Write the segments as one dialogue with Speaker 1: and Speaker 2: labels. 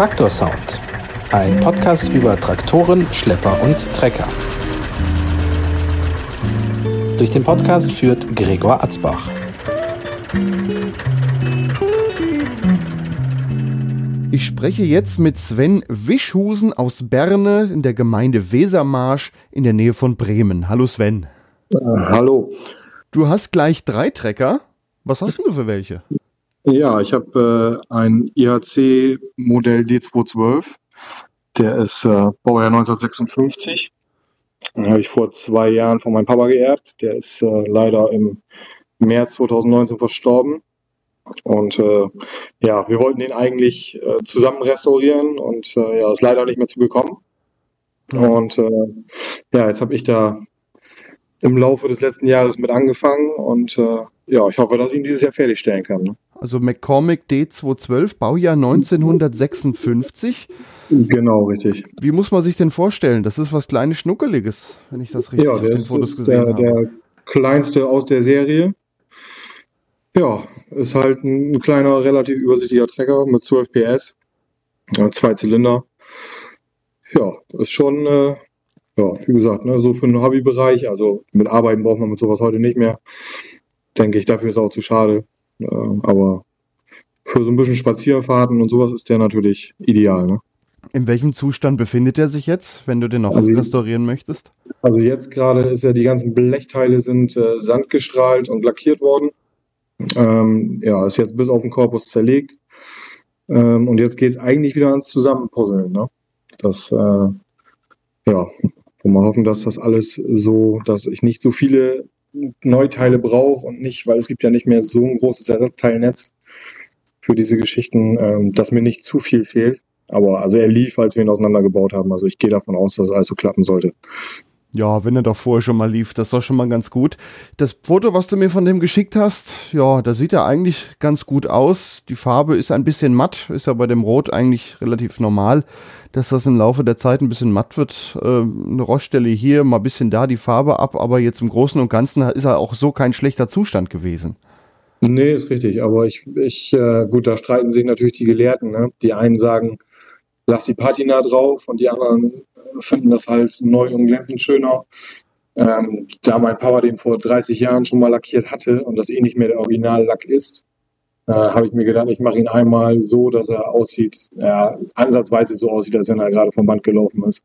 Speaker 1: Traktorsound. Ein Podcast über Traktoren, Schlepper und Trecker. Durch den Podcast führt Gregor Atzbach.
Speaker 2: Ich spreche jetzt mit Sven Wischhusen aus Berne in der Gemeinde Wesermarsch in der Nähe von Bremen. Hallo Sven.
Speaker 3: Äh, hallo.
Speaker 2: Du hast gleich drei Trecker. Was hast du für welche?
Speaker 3: Ja, ich habe äh, ein IHC Modell D212. Der ist äh, Baujahr 1956. Den habe ich vor zwei Jahren von meinem Papa geerbt. Der ist äh, leider im März 2019 verstorben. Und äh, ja, wir wollten den eigentlich äh, zusammen restaurieren und äh, ja, ist leider nicht mehr zugekommen. Mhm. Und äh, ja, jetzt habe ich da im Laufe des letzten Jahres mit angefangen und äh, ja, ich hoffe, dass ich ihn dieses Jahr fertigstellen kann. Ne?
Speaker 2: Also McCormick D212, Baujahr 1956.
Speaker 3: Genau, richtig.
Speaker 2: Wie muss man sich denn vorstellen? Das ist was kleines Schnuckeliges, wenn ich das richtig
Speaker 3: ja,
Speaker 2: auf den
Speaker 3: Fotos gesehen der, habe. der kleinste aus der Serie. Ja, ist halt ein kleiner, relativ übersichtlicher Trecker mit 12 PS, zwei Zylinder. Ja, ist schon, äh, ja, wie gesagt, ne, so für den Hobbybereich, also mit Arbeiten braucht man mit sowas heute nicht mehr. Denke ich, dafür ist auch zu schade. Äh, aber für so ein bisschen Spazierfahrten und sowas ist der natürlich ideal. Ne?
Speaker 2: In welchem Zustand befindet er sich jetzt, wenn du den noch also, restaurieren möchtest?
Speaker 3: Also jetzt gerade ist ja die ganzen Blechteile sind äh, sandgestrahlt und lackiert worden. Ähm, ja, ist jetzt bis auf den Korpus zerlegt. Ähm, und jetzt geht es eigentlich wieder ans Zusammenpuzzeln. Ne? Das, äh, ja, wo wir hoffen, dass das alles so, dass ich nicht so viele Neuteile brauche und nicht, weil es gibt ja nicht mehr so ein großes Ersatzteilnetz für diese Geschichten, ähm, dass mir nicht zu viel fehlt. Aber also er lief, als wir ihn auseinandergebaut haben. Also ich gehe davon aus, dass alles so klappen sollte.
Speaker 2: Ja, wenn er doch vorher schon mal lief, das ist doch schon mal ganz gut. Das Foto, was du mir von dem geschickt hast, ja, da sieht er eigentlich ganz gut aus. Die Farbe ist ein bisschen matt, ist ja bei dem Rot eigentlich relativ normal, dass das im Laufe der Zeit ein bisschen matt wird. Äh, eine Roststelle hier, mal ein bisschen da die Farbe ab, aber jetzt im Großen und Ganzen ist er auch so kein schlechter Zustand gewesen.
Speaker 3: Nee, ist richtig, aber ich, ich äh, gut, da streiten sich natürlich die Gelehrten. Ne? Die einen sagen, lass die Patina drauf und die anderen äh, finden das halt neu und glänzend schöner. Ähm, da mein Papa den vor 30 Jahren schon mal lackiert hatte und das eh nicht mehr der Originallack ist, äh, habe ich mir gedacht, ich mache ihn einmal so, dass er aussieht, ja, ansatzweise so aussieht, als wenn er gerade vom Band gelaufen ist.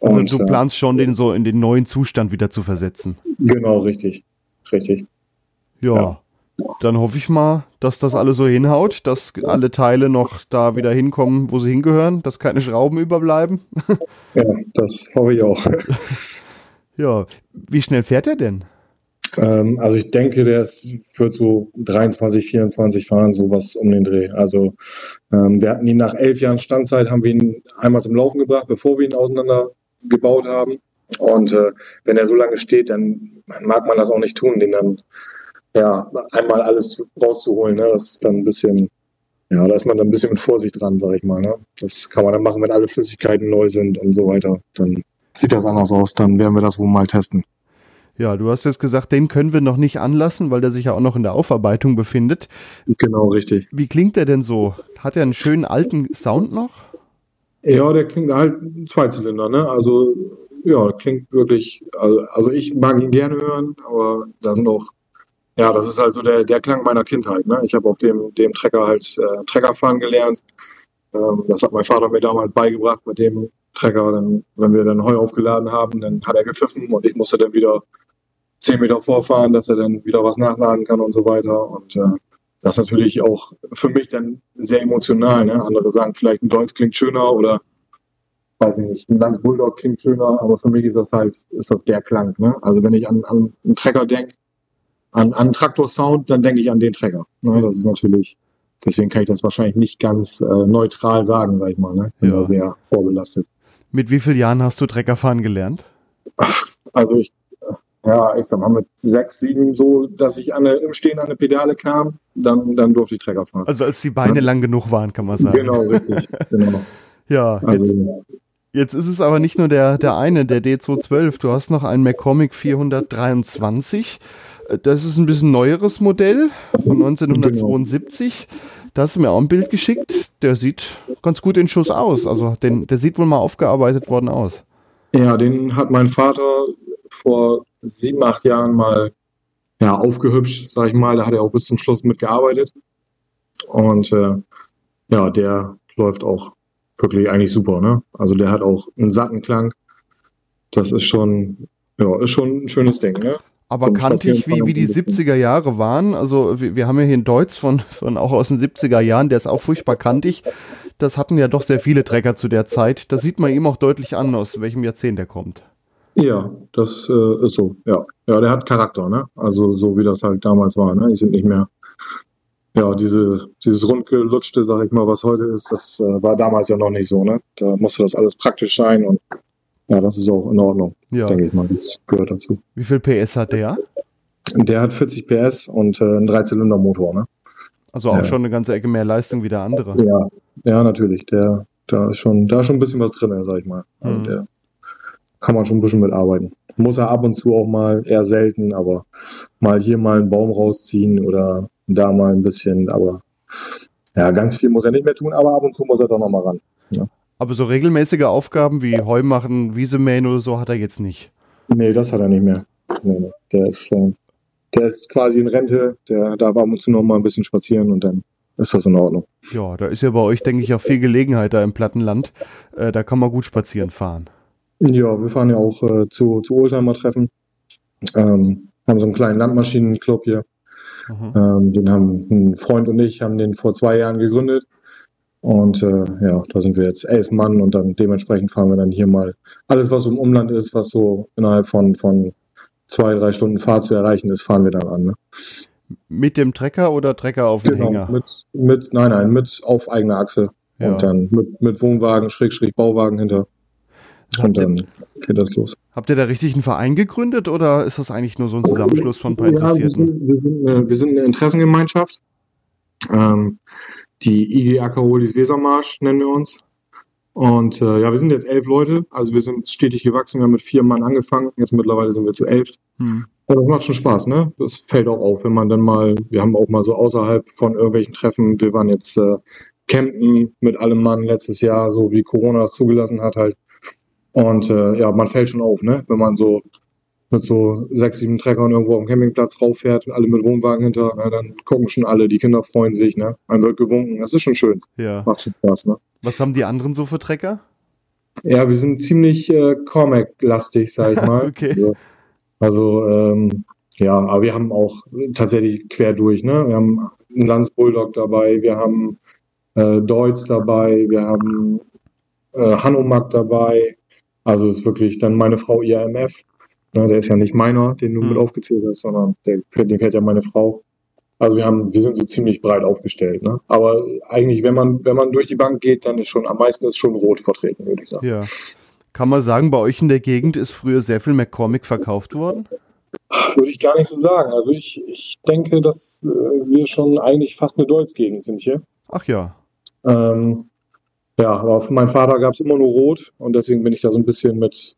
Speaker 2: Also und, du äh, planst schon, den so in den neuen Zustand wieder zu versetzen.
Speaker 3: Genau, richtig. Richtig.
Speaker 2: ja. ja. Dann hoffe ich mal, dass das alles so hinhaut, dass alle Teile noch da wieder hinkommen, wo sie hingehören, dass keine Schrauben überbleiben.
Speaker 3: Ja, das hoffe ich auch.
Speaker 2: Ja, wie schnell fährt er denn?
Speaker 3: Ähm, also ich denke, der ist, wird so 23, 24 fahren, sowas um den Dreh. Also ähm, wir hatten ihn nach elf Jahren Standzeit, haben wir ihn einmal zum Laufen gebracht, bevor wir ihn auseinandergebaut haben. Und äh, wenn er so lange steht, dann mag man das auch nicht tun, den dann ja, einmal alles rauszuholen, ne? das ist dann ein bisschen, ja, da ist man dann ein bisschen mit Vorsicht dran, sag ich mal. Ne? Das kann man dann machen, wenn alle Flüssigkeiten neu sind und so weiter. Dann sieht das anders aus, dann werden wir das wohl mal testen.
Speaker 2: Ja, du hast jetzt gesagt, den können wir noch nicht anlassen, weil der sich ja auch noch in der Aufarbeitung befindet.
Speaker 3: Genau, richtig.
Speaker 2: Wie klingt der denn so? Hat er einen schönen alten Sound noch?
Speaker 3: Ja, der klingt halt Zweizylinder, ne? Also, ja, klingt wirklich, also, also ich mag ihn gerne hören, aber da sind auch ja, das ist also der, der Klang meiner Kindheit. Ne? Ich habe auf dem, dem Trecker halt äh, Trecker fahren gelernt. Ähm, das hat mein Vater mir damals beigebracht mit dem Trecker. Dann, wenn wir dann Heu aufgeladen haben, dann hat er gepfiffen und ich musste dann wieder zehn Meter vorfahren, dass er dann wieder was nachladen kann und so weiter. Und äh, das ist natürlich auch für mich dann sehr emotional. Ne? Andere sagen vielleicht ein Deutsch klingt schöner oder weiß ich nicht, ein Lanz Bulldog klingt schöner, aber für mich ist das halt, ist das der Klang. Ne? Also wenn ich an, an einen Trecker denke, an, an Traktor-Sound, dann denke ich an den Trecker. Ne? Das ist natürlich, deswegen kann ich das wahrscheinlich nicht ganz äh, neutral sagen, sag ich mal. Ne? Bin ja. da sehr vorbelastet.
Speaker 2: Mit wie vielen Jahren hast du Treckerfahren gelernt?
Speaker 3: Ach, also ich, ja, ich sag mal mit sechs, sieben so, dass ich an eine, im Stehen an eine Pedale kam, dann, dann durfte ich Trecker fahren.
Speaker 2: Also als die Beine ja. lang genug waren, kann man sagen.
Speaker 3: Genau, richtig. genau.
Speaker 2: Ja, also, jetzt, jetzt, ist es aber nicht nur der, der eine, der D212. Du hast noch einen McCormick 423. Das ist ein bisschen neueres Modell von 1972. Genau. Da hast du mir auch ein Bild geschickt. Der sieht ganz gut in Schuss aus. Also den, der sieht wohl mal aufgearbeitet worden aus.
Speaker 3: Ja, den hat mein Vater vor sieben, acht Jahren mal ja, aufgehübscht, sag ich mal. Da hat er auch bis zum Schluss mitgearbeitet. Und äh, ja, der läuft auch wirklich eigentlich super, ne? Also der hat auch einen satten Klang. Das ist schon, ja, ist schon ein schönes Ding, ne?
Speaker 2: Aber kantig, wie, wie die 70er Jahre waren. Also wir, wir haben ja hier einen Deutz von, von auch aus den 70er Jahren, der ist auch furchtbar kantig. Das hatten ja doch sehr viele Trecker zu der Zeit. Das sieht man ihm auch deutlich an, aus welchem Jahrzehnt er kommt.
Speaker 3: Ja, das äh, ist so, ja. Ja, der hat Charakter, ne? Also so wie das halt damals war, ne? Die sind nicht mehr, ja, diese, dieses rundgelutschte, sag ich mal, was heute ist, das äh, war damals ja noch nicht so, ne? Da musste das alles praktisch sein und ja, das ist auch in Ordnung,
Speaker 2: Ja.
Speaker 3: denke ich mal. Das gehört dazu.
Speaker 2: Wie viel PS hat der?
Speaker 3: Der hat 40 PS und äh, einen Dreizylindermotor, ne?
Speaker 2: Also auch
Speaker 3: Ja.
Speaker 2: schon eine ganze Ecke mehr Leistung wie der andere.
Speaker 3: Ja, ja, natürlich. Der, da ist schon, da ist schon ein bisschen was drin, sag ich mal. Also
Speaker 2: Mhm.
Speaker 3: der kann man schon ein bisschen mitarbeiten. Muss er ab und zu auch mal, eher selten, aber mal hier mal einen Baum rausziehen oder da mal ein bisschen, aber ja, ganz viel muss er nicht mehr tun, aber ab und zu muss er doch noch mal ran.
Speaker 2: Aber so regelmäßige Aufgaben wie Heu machen, Wiese mähen oder so hat er jetzt nicht.
Speaker 3: Nee, das hat er nicht mehr. Nee, nee. Der ist, äh, der ist quasi in Rente, der darf ab und zu noch mal ein bisschen spazieren und dann ist das in Ordnung.
Speaker 2: Ja, da ist ja bei euch, denke ich, auch viel Gelegenheit da im Plattenland. Äh, da kann man gut spazieren fahren.
Speaker 3: Ja, wir fahren ja auch äh, zu, zu Oldtimer-Treffen. Ähm, haben so einen kleinen Landmaschinenclub hier.
Speaker 2: Mhm.
Speaker 3: Ähm, den haben ein Freund und ich haben den vor zwei Jahren gegründet. Und äh, ja, da sind wir jetzt elf Mann und dann dementsprechend fahren wir dann hier mal alles, was so im Umland ist, was so innerhalb von, von zwei, drei Stunden Fahrt zu erreichen ist, fahren wir dann an. Ne?
Speaker 2: Mit dem Trecker oder Trecker auf den
Speaker 3: Genau,
Speaker 2: Hänger?
Speaker 3: mit, mit, nein, nein, mit auf eigener Achse.
Speaker 2: Ja.
Speaker 3: Und dann mit, mit Wohnwagen, Schrägstrich, Bauwagen hinter.
Speaker 2: Habt
Speaker 3: Und
Speaker 2: ihr,
Speaker 3: dann geht das los.
Speaker 2: habt ihr da richtig einen Verein gegründet oder ist das eigentlich nur so ein Zusammenschluss von ein paar
Speaker 3: Ja, wir
Speaker 2: Interessierten?
Speaker 3: sind, wir, sind, äh, wir sind eine Interessengemeinschaft. Ähm, die IG Ackerolis Wesermarsch nennen wir uns. Und äh, ja, wir sind jetzt elf Leute. Also wir sind stetig gewachsen. Wir haben mit vier Mann angefangen. Jetzt mittlerweile sind wir zu elf.
Speaker 2: Hm.
Speaker 3: Und das macht schon Spaß, ne? Das fällt auch auf, wenn man dann mal, wir haben auch mal so außerhalb von irgendwelchen Treffen, wir waren jetzt äh, campen mit allem Mann letztes Jahr, so wie Corona das zugelassen hat halt. Und äh, ja, man fällt schon auf, ne? Wenn man so mit so sechs, sieben Treckern irgendwo auf dem Campingplatz rauffährt, alle mit Wohnwagen hinter, ne, dann gucken schon alle, die Kinder freuen sich, ne? Einem wird gewunken, das ist schon schön,
Speaker 2: Ja.
Speaker 3: macht schon Spaß, ne?
Speaker 2: Was haben die anderen so für Trecker?
Speaker 3: Ja, wir sind ziemlich äh, Cormac-lastig, sag ich mal.
Speaker 2: Okay.
Speaker 3: Also, also ähm, ja, aber wir haben auch tatsächlich quer durch, ne? Wir haben einen Lanz Bulldog dabei, wir haben äh, Deutz dabei, wir haben äh, Hanomag dabei. Also ist wirklich dann meine Frau IRMF. Ne, der ist ja nicht meiner, den du
Speaker 2: Hm.
Speaker 3: mit aufgezählt hast, sondern der, den fährt ja meine Frau. Also wir haben, wir sind so ziemlich breit aufgestellt, ne? Aber eigentlich, wenn man, wenn man durch die Bank geht, dann ist schon, am meisten ist schon rot vertreten, würde ich sagen.
Speaker 2: Ja. Kann man sagen, bei euch in der Gegend ist früher sehr viel McCormick verkauft worden?
Speaker 3: Würde ich gar nicht so sagen. Also ich, ich denke, dass äh, wir schon eigentlich fast eine Deutsch-Gegend sind hier.
Speaker 2: Ach ja.
Speaker 3: Ähm, ja, aber für meinen Vater gab es immer nur Rot und deswegen bin ich da so ein bisschen mit,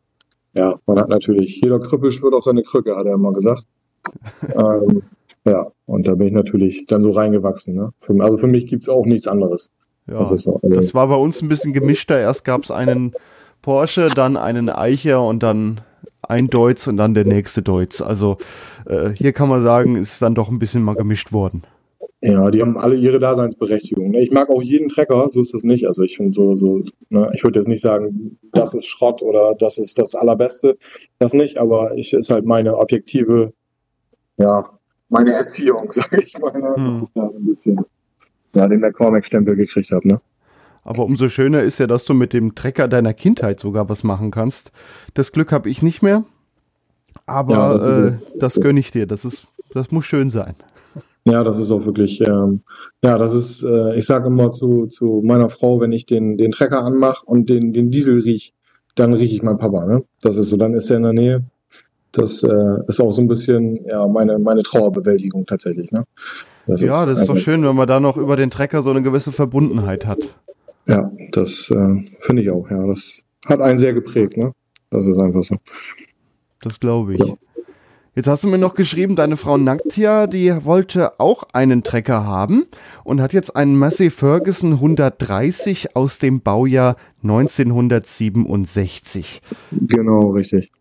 Speaker 3: ja, man hat natürlich, jeder Krüppel schwört auf seine Krücke, hat er immer gesagt. ähm, ja, und da bin ich natürlich dann so reingewachsen. Ne? Für, also für mich gibt es auch nichts anderes.
Speaker 2: ja.
Speaker 3: Das so. Also,
Speaker 2: Das war bei uns ein bisschen gemischter. Erst gab es einen Porsche, dann einen Eicher und dann ein Deutz und dann der nächste Deutz. Also äh, hier kann man sagen, ist dann doch ein bisschen mal gemischt worden.
Speaker 3: Ja, die haben alle ihre Daseinsberechtigung. ne? Ich mag auch jeden Trecker, so ist es nicht. Also ich finde so, so, ne, ich würde jetzt nicht sagen, das ist Schrott oder das ist das Allerbeste, das nicht, aber ich ist halt meine objektive, ja, meine Erziehung, sage ich mal, ne,
Speaker 2: Hm.
Speaker 3: dass ich da so ein bisschen ja, den McCormack-Stempel gekriegt habe, ne?
Speaker 2: Aber umso schöner ist ja, dass du mit dem Trecker deiner Kindheit sogar was machen kannst. Das Glück habe ich nicht mehr. Aber
Speaker 3: Ja, das
Speaker 2: äh,
Speaker 3: das
Speaker 2: das gönne ich dir. Das ist, das muss schön sein.
Speaker 3: Ja, das ist auch wirklich, ähm, ja, das ist, äh, ich sage immer zu, zu meiner Frau, wenn ich den, den Trecker anmache und den, den Diesel riech, dann rieche ich meinen Papa, ne? Das ist so, dann ist er in der Nähe. Das äh, ist auch so ein bisschen, ja, meine, meine Trauerbewältigung tatsächlich, ne? Das
Speaker 2: ja, das ist doch schön, wenn man da noch über den Trecker so eine gewisse Verbundenheit hat.
Speaker 3: Ja, das äh, finde ich auch, ja. Das hat einen sehr geprägt, ne? Das ist einfach so.
Speaker 2: Das glaube ich.
Speaker 3: Ja.
Speaker 2: Jetzt hast du mir noch geschrieben, deine Frau Naktja, die wollte auch einen Trecker haben und hat jetzt einen Massey Ferguson 130 aus dem Baujahr 1967.
Speaker 3: Genau, richtig.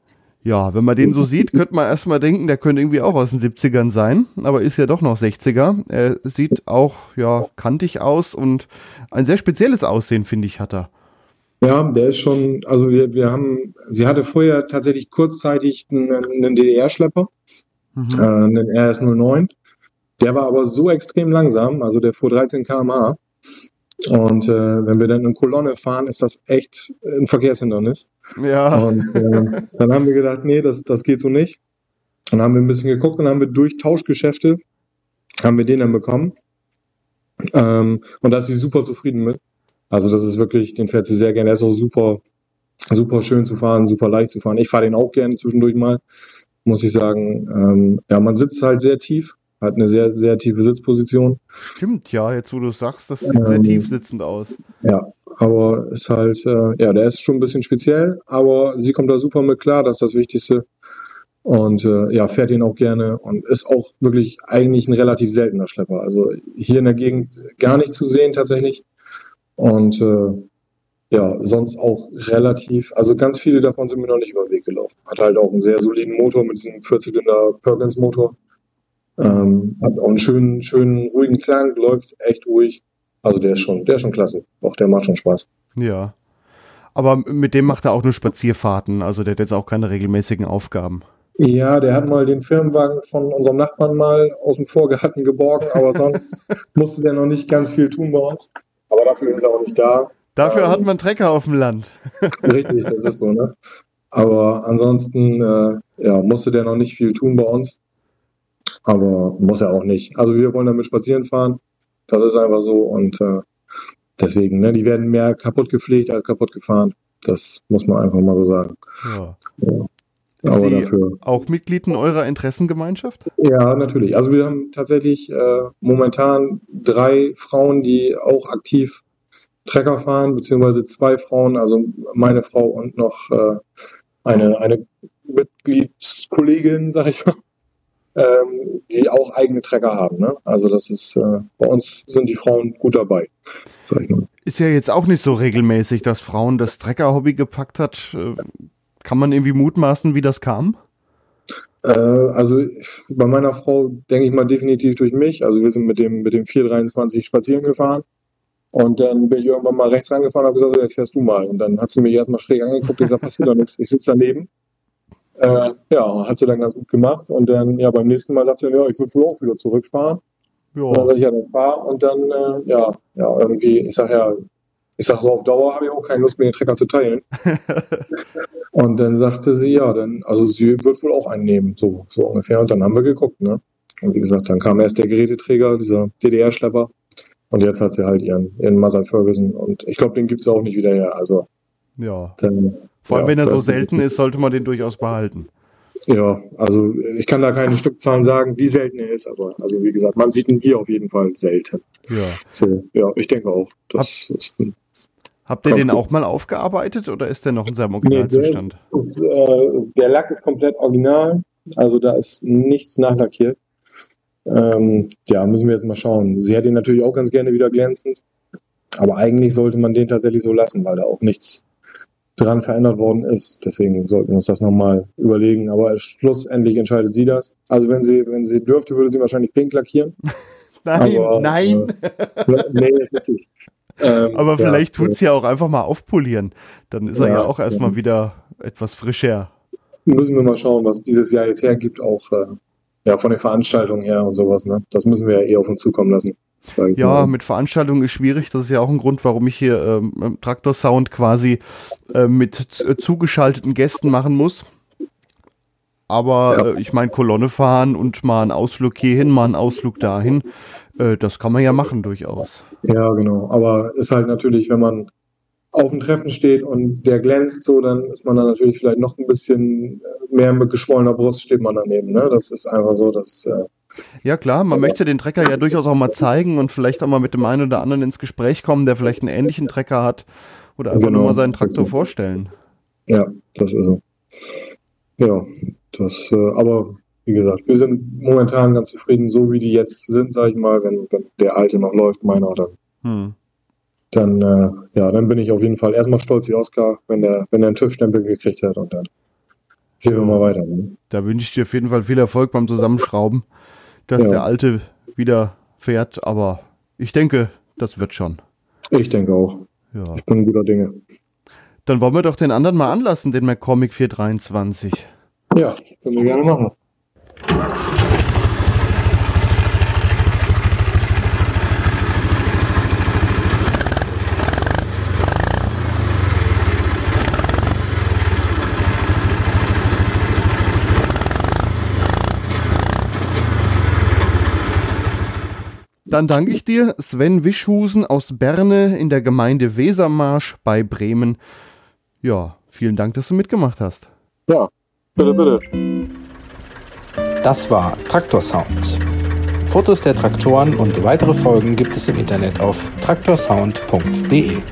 Speaker 2: Ja, wenn man den so sieht, könnte man erstmal denken, der könnte irgendwie auch aus den 70ern sein, aber ist ja doch noch 60er. Er sieht auch, ja, kantig aus und ein sehr spezielles Aussehen, finde ich, hat er.
Speaker 3: Ja, der ist schon, also wir, wir haben, sie hatte vorher tatsächlich kurzzeitig einen, einen DDR-Schlepper, mhm. äh, einen RS-09. Der war aber so extrem langsam, also der fuhr 13 km/h. Und äh, wenn wir dann in Kolonne fahren, ist das echt ein Verkehrshindernis.
Speaker 2: Ja.
Speaker 3: Und äh, dann haben wir gedacht, nee, das, das geht so nicht. Dann haben wir ein bisschen geguckt und haben wir durch Tauschgeschäfte, haben wir den dann bekommen. Ähm, und da ist sie super zufrieden mit. Also das ist wirklich, den fährt sie sehr gerne. Er ist auch super, super schön zu fahren, super leicht zu fahren. Ich fahre den auch gerne zwischendurch mal, muss ich sagen. Ähm, ja, man sitzt halt sehr tief, hat eine sehr, sehr tiefe Sitzposition.
Speaker 2: Stimmt, ja, jetzt wo du sagst, das sieht ähm, sehr tief sitzend aus.
Speaker 3: Ja, aber ist halt, äh, ja, der ist schon ein bisschen speziell, aber sie kommt da super mit klar, das ist das Wichtigste. Und äh, ja, fährt ihn auch gerne und ist auch wirklich eigentlich ein relativ seltener Schlepper. Also hier in der Gegend gar nicht zu sehen tatsächlich. Und äh, ja, sonst auch relativ, also ganz viele davon sind mir noch nicht über den Weg gelaufen. Hat halt auch einen sehr soliden Motor mit diesem 40-Zylinder Perkins-Motor. Ähm, hat auch einen schönen, schönen, ruhigen Klang, läuft echt ruhig. Also der ist schon, der ist schon klasse. Auch der macht schon Spaß.
Speaker 2: Ja. Aber mit dem macht er auch nur Spazierfahrten, also der hat jetzt auch keine regelmäßigen Aufgaben.
Speaker 3: Ja, der hat mal den Firmenwagen von unserem Nachbarn mal aus dem Vorgarten geborgen, aber sonst musste der noch nicht ganz viel tun bei uns. Aber dafür ist er auch nicht da.
Speaker 2: Dafür ähm, hat man Trecker auf dem Land.
Speaker 3: richtig, das ist so, ne? Aber ansonsten, äh, ja, musste der noch nicht viel tun bei uns. Aber muss er auch nicht. Also wir wollen damit spazieren fahren. Das ist einfach so. Und äh, deswegen, ne, die werden mehr kaputt gepflegt als kaputt gefahren. Das muss man einfach mal so sagen. Ja.
Speaker 2: ja. Aber dafür. Auch Mitglied in eurer Interessengemeinschaft?
Speaker 3: Ja, natürlich. Also wir haben tatsächlich äh, momentan drei Frauen, die auch aktiv Trecker fahren, beziehungsweise zwei Frauen, also meine Frau und noch äh, eine, eine Mitgliedskollegin, sag ich mal, ähm, die auch eigene Trecker haben. Ne? Also das ist, äh, bei uns sind die Frauen gut dabei,
Speaker 2: sag ich mal. Ist ja jetzt auch nicht so regelmäßig, dass Frauen das Trecker-Hobby gepackt hat. Kann man irgendwie mutmaßen, wie das kam?
Speaker 3: Äh, also bei meiner Frau denke ich mal definitiv durch mich. Also wir sind mit dem, mit dem 423 spazieren gefahren. Und dann bin ich irgendwann mal rechts rangefahren und habe gesagt, so, jetzt fährst du mal. Und dann hat sie mich erstmal schräg angeguckt und gesagt, passiert doch nichts, ich sitze daneben. Äh, ja, hat sie dann ganz gut gemacht. Und dann, ja, beim nächsten Mal sagt sie, ja, ich will wohl auch wieder zurückfahren. Ja. Und dann sag ich, ja, dann fahr. Und dann, äh, ja, ja, irgendwie, ich sag ja, ich sage so, auf Dauer habe ich auch keine Lust mehr, den Trecker zu teilen. und dann sagte sie, ja, dann, also sie wird wohl auch einen nehmen, so, so ungefähr. Und dann haben wir geguckt, ne? Und wie gesagt, dann kam erst der Geräteträger, dieser DDR-Schlepper. Und jetzt hat sie halt ihren, ihren Maser Ferguson. Und ich glaube, den gibt es auch nicht wieder her. Also,
Speaker 2: ja. Dann, Vor allem, ja, wenn er so selten ist, sollte man den durchaus behalten.
Speaker 3: Ja, also ich kann da keine Stückzahlen sagen, wie selten er ist, aber also wie gesagt, man sieht ihn hier auf jeden Fall selten.
Speaker 2: Ja.
Speaker 3: So, ja, ich denke auch. Das
Speaker 2: Hab, ist ein Habt ihr den gut. auch mal aufgearbeitet oder ist der noch in seinem Originalzustand?
Speaker 3: Nee, ist, äh, der Lack ist komplett original, also da ist nichts nachlackiert. Ähm, ja, müssen wir jetzt mal schauen. Sie hätte ihn natürlich auch ganz gerne wieder glänzend, aber eigentlich sollte man den tatsächlich so lassen, weil da auch nichts dran verändert worden ist. Deswegen sollten wir uns das nochmal überlegen. Aber schlussendlich entscheidet sie das. Also wenn sie, wenn sie dürfte, würde sie wahrscheinlich pink lackieren.
Speaker 2: nein, aber, nein. Äh, nee, richtig. Ähm, Aber vielleicht ja, tut es ja auch einfach mal aufpolieren. Dann ist er ja, ja auch erstmal ja. wieder etwas frischer.
Speaker 3: Müssen wir mal schauen, was dieses Jahr jetzt hergibt, auch äh, ja, von den Veranstaltungen her und sowas. Ne? Das müssen wir ja eh auf uns zukommen lassen.
Speaker 2: Ja, mit Veranstaltungen ist schwierig. Das ist ja auch ein Grund, warum ich hier ähm, Traktor Sound quasi äh, mit äh, zugeschalteten Gästen machen muss. Aber ja. äh, ich meine, Kolonne fahren und mal einen Ausflug hierhin, mal einen Ausflug dahin, äh, das kann man ja machen durchaus.
Speaker 3: Ja, genau. Aber ist halt natürlich, wenn man auf dem Treffen steht und der glänzt so, dann ist man dann natürlich vielleicht noch ein bisschen mehr mit geschwollener Brust steht man daneben. Ne? Das ist einfach so, dass. Äh,
Speaker 2: ja klar, man möchte den Trecker ja durchaus auch mal zeigen und vielleicht auch mal mit dem einen oder anderen ins Gespräch kommen, der vielleicht einen ähnlichen Trecker hat oder einfach genau, nur mal seinen Traktor vorstellen.
Speaker 3: Ja, das ist so. Ja, das, äh, aber wie gesagt, wir sind momentan ganz zufrieden, so wie die jetzt sind, sag ich mal, wenn, wenn der alte noch läuft, meiner, dann,
Speaker 2: Hm.
Speaker 3: dann, äh, ja, dann bin ich auf jeden Fall erstmal stolz wie Oskar, wenn der, wenn der einen TÜV-Stempel gekriegt hat und dann sehen wir mal weiter. Ne?
Speaker 2: Da wünsche ich dir auf jeden Fall viel Erfolg beim Zusammenschrauben, dass
Speaker 3: Ja.
Speaker 2: der alte wieder fährt, aber ich denke, das wird schon.
Speaker 3: Ich denke auch.
Speaker 2: Ja.
Speaker 3: Ich bin guter Dinge.
Speaker 2: Dann wollen wir doch den anderen mal anlassen, den McCormick 423.
Speaker 3: Ja, können wir gerne machen.
Speaker 2: Dann danke ich dir, Sven Wischhusen aus Berne in der Gemeinde Wesermarsch bei Bremen. Ja, vielen Dank, dass du mitgemacht hast.
Speaker 3: Ja, bitte, bitte.
Speaker 1: Das war Traktor Sound. Fotos der Traktoren und weitere Folgen gibt es im Internet auf traktorsound.de.